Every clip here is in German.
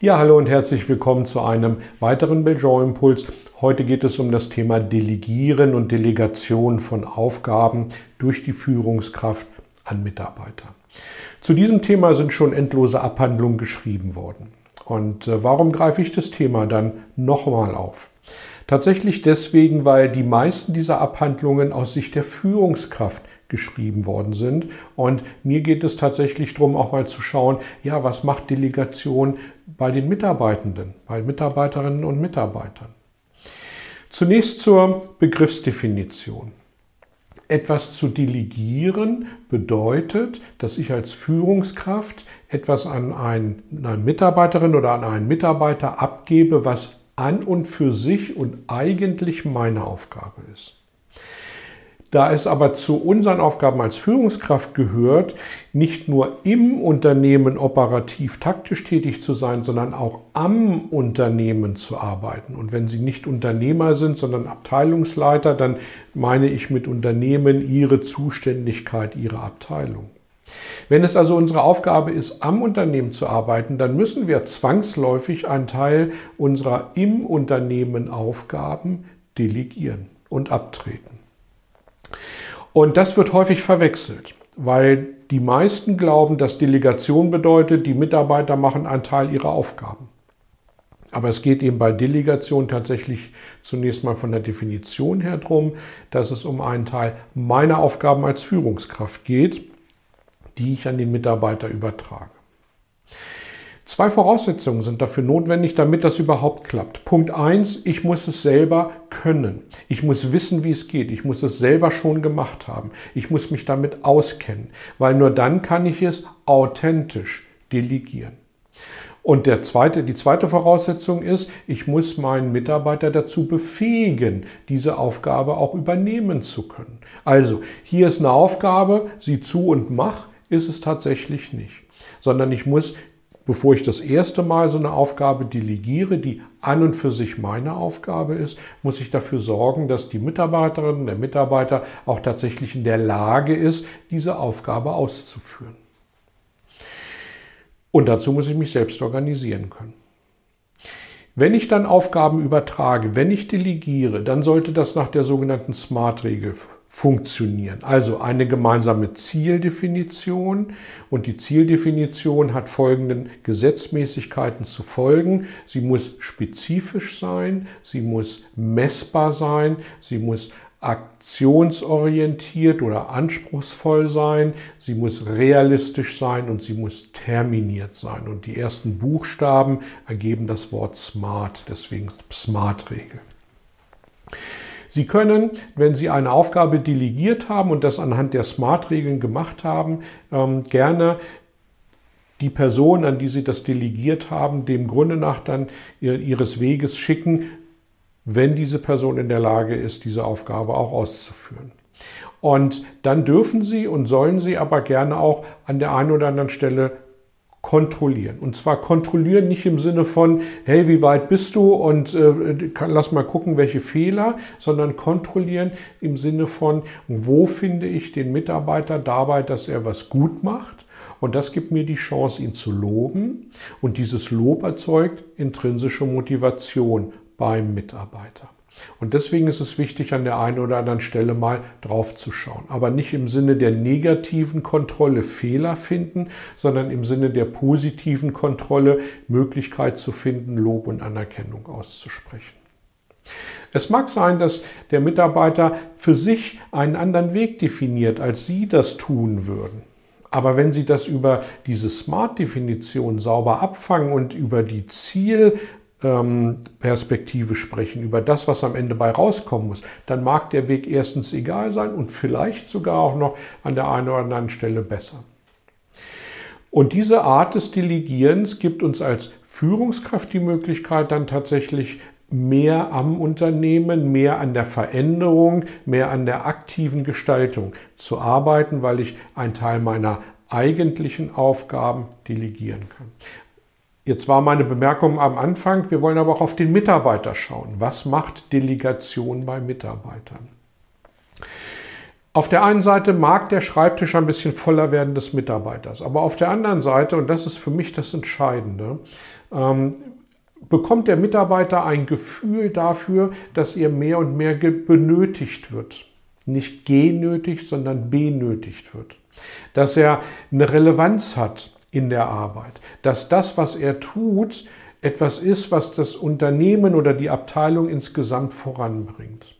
Ja, hallo und herzlich willkommen zu einem weiteren Belgian Impuls. Heute geht es um das Thema Delegieren und Delegation von Aufgaben durch die Führungskraft an Mitarbeiter. Zu diesem Thema sind schon endlose Abhandlungen geschrieben worden. Und äh, warum greife ich das Thema dann nochmal auf? Tatsächlich deswegen, weil die meisten dieser Abhandlungen aus Sicht der Führungskraft geschrieben worden sind. Und mir geht es tatsächlich darum, auch mal zu schauen, ja, was macht Delegation bei den Mitarbeitenden, bei Mitarbeiterinnen und Mitarbeitern. Zunächst zur Begriffsdefinition. Etwas zu delegieren bedeutet, dass ich als Führungskraft etwas an eine Mitarbeiterin oder an einen Mitarbeiter abgebe, was an und für sich und eigentlich meine Aufgabe ist. Da es aber zu unseren Aufgaben als Führungskraft gehört, nicht nur im Unternehmen operativ taktisch tätig zu sein, sondern auch am Unternehmen zu arbeiten. Und wenn Sie nicht Unternehmer sind, sondern Abteilungsleiter, dann meine ich mit Unternehmen Ihre Zuständigkeit, Ihre Abteilung. Wenn es also unsere Aufgabe ist, am Unternehmen zu arbeiten, dann müssen wir zwangsläufig einen Teil unserer im Unternehmen Aufgaben delegieren und abtreten. Und das wird häufig verwechselt, weil die meisten glauben, dass Delegation bedeutet, die Mitarbeiter machen einen Teil ihrer Aufgaben. Aber es geht eben bei Delegation tatsächlich zunächst mal von der Definition her drum, dass es um einen Teil meiner Aufgaben als Führungskraft geht, die ich an den Mitarbeiter übertrage. Zwei Voraussetzungen sind dafür notwendig, damit das überhaupt klappt. Punkt eins: ich muss es selber können. Ich muss wissen, wie es geht. Ich muss es selber schon gemacht haben. Ich muss mich damit auskennen, weil nur dann kann ich es authentisch delegieren. Und der zweite, die zweite Voraussetzung ist, ich muss meinen Mitarbeiter dazu befähigen, diese Aufgabe auch übernehmen zu können. Also, hier ist eine Aufgabe, sieh zu und mach, ist es tatsächlich nicht sondern ich muss bevor ich das erste Mal so eine Aufgabe delegiere, die an und für sich meine Aufgabe ist, muss ich dafür sorgen, dass die Mitarbeiterin, der Mitarbeiter auch tatsächlich in der Lage ist, diese Aufgabe auszuführen. Und dazu muss ich mich selbst organisieren können. Wenn ich dann Aufgaben übertrage, wenn ich delegiere, dann sollte das nach der sogenannten SMART-Regel funktionieren. Also eine gemeinsame Zieldefinition und die Zieldefinition hat folgenden Gesetzmäßigkeiten zu folgen. Sie muss spezifisch sein, sie muss messbar sein, sie muss aktionsorientiert oder anspruchsvoll sein, sie muss realistisch sein und sie muss terminiert sein. Und die ersten Buchstaben ergeben das Wort SMART, deswegen SMART-Regel. Sie können, wenn Sie eine Aufgabe delegiert haben und das anhand der SMART-Regeln gemacht haben, ähm, gerne die Person, an die Sie das delegiert haben, dem Grunde nach dann Ihres Weges schicken, wenn diese Person in der Lage ist, diese Aufgabe auch auszuführen. Und dann dürfen Sie und sollen Sie aber gerne auch an der einen oder anderen Stelle kontrollieren. Und zwar kontrollieren nicht im Sinne von, hey, wie weit bist du und äh, lass mal gucken, welche Fehler, sondern kontrollieren im Sinne von, wo finde ich den Mitarbeiter dabei, dass er was gut macht. Und das gibt mir die Chance, ihn zu loben. Und dieses Lob erzeugt intrinsische Motivation beim Mitarbeiter. Und deswegen ist es wichtig, an der einen oder anderen Stelle mal drauf zu schauen. Aber nicht im Sinne der negativen Kontrolle Fehler finden, sondern im Sinne der positiven Kontrolle Möglichkeit zu finden, Lob und Anerkennung auszusprechen. Es mag sein, dass der Mitarbeiter für sich einen anderen Weg definiert, als Sie das tun würden. Aber wenn Sie das über diese Smart-Definition sauber abfangen und über die Ziel- Perspektive sprechen, über das, was am Ende bei rauskommen muss, dann mag der Weg erstens egal sein und vielleicht sogar auch noch an der einen oder anderen Stelle besser. Und diese Art des Delegierens gibt uns als Führungskraft die Möglichkeit, dann tatsächlich mehr am Unternehmen, mehr an der Veränderung, mehr an der aktiven Gestaltung zu arbeiten, weil ich einen Teil meiner eigentlichen Aufgaben delegieren kann. Jetzt war meine Bemerkung am Anfang, wir wollen aber auch auf den Mitarbeiter schauen. Was macht Delegation bei Mitarbeitern? Auf der einen Seite mag der Schreibtisch ein bisschen voller werden des Mitarbeiters, aber auf der anderen Seite, und das ist für mich das Entscheidende, ähm, bekommt der Mitarbeiter ein Gefühl dafür, dass er mehr und mehr benötigt wird. Nicht genötigt, sondern benötigt wird. Dass er eine Relevanz hat in der Arbeit. Dass das, was er tut, etwas ist, was das Unternehmen oder die Abteilung insgesamt voranbringt.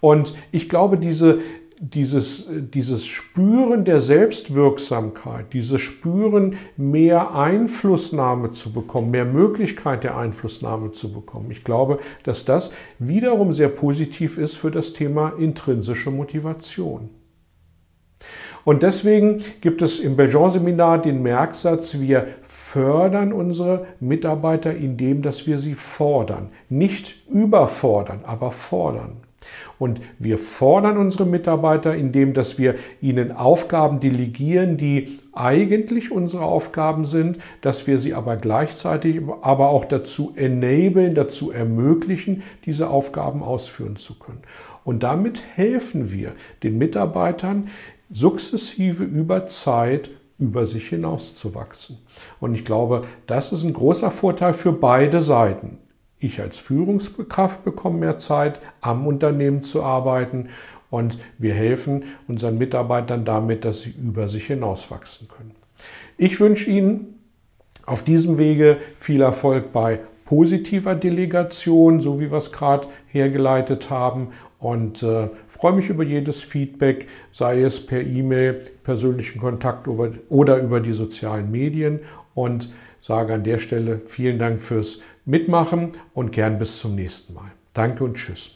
Und ich glaube, diese dieses, dieses Spüren der Selbstwirksamkeit, dieses Spüren, mehr Einflussnahme zu bekommen, mehr Möglichkeit der Einflussnahme zu bekommen. Ich glaube, dass das wiederum sehr positiv ist für das Thema intrinsische Motivation. Und deswegen gibt es im Belgian-Seminar den Merksatz, wir fördern unsere Mitarbeiter indem, dass wir sie fordern. Nicht überfordern, aber fordern. Und wir fordern unsere Mitarbeiter, indem dass wir ihnen Aufgaben delegieren, die eigentlich unsere Aufgaben sind, dass wir sie aber gleichzeitig aber auch dazu enablen, dazu ermöglichen, diese Aufgaben ausführen zu können. Und damit helfen wir den Mitarbeitern sukzessive über Zeit über sich hinaus zu wachsen. Und ich glaube, das ist ein großer Vorteil für beide Seiten. Ich als Führungskraft bekomme mehr Zeit, am Unternehmen zu arbeiten und wir helfen unseren Mitarbeitern damit, dass sie über sich hinauswachsen können. Ich wünsche Ihnen auf diesem Wege viel Erfolg bei positiver Delegation, so wie wir es gerade hergeleitet haben. Und äh, freue mich über jedes Feedback, sei es per E-Mail, persönlichen Kontakt oder über die sozialen Medien. Und sage an der Stelle vielen Dank fürs Mitmachen und gern bis zum nächsten Mal. Danke und tschüss.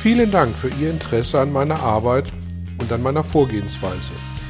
Vielen Dank für Ihr Interesse an meiner Arbeit und an meiner Vorgehensweise.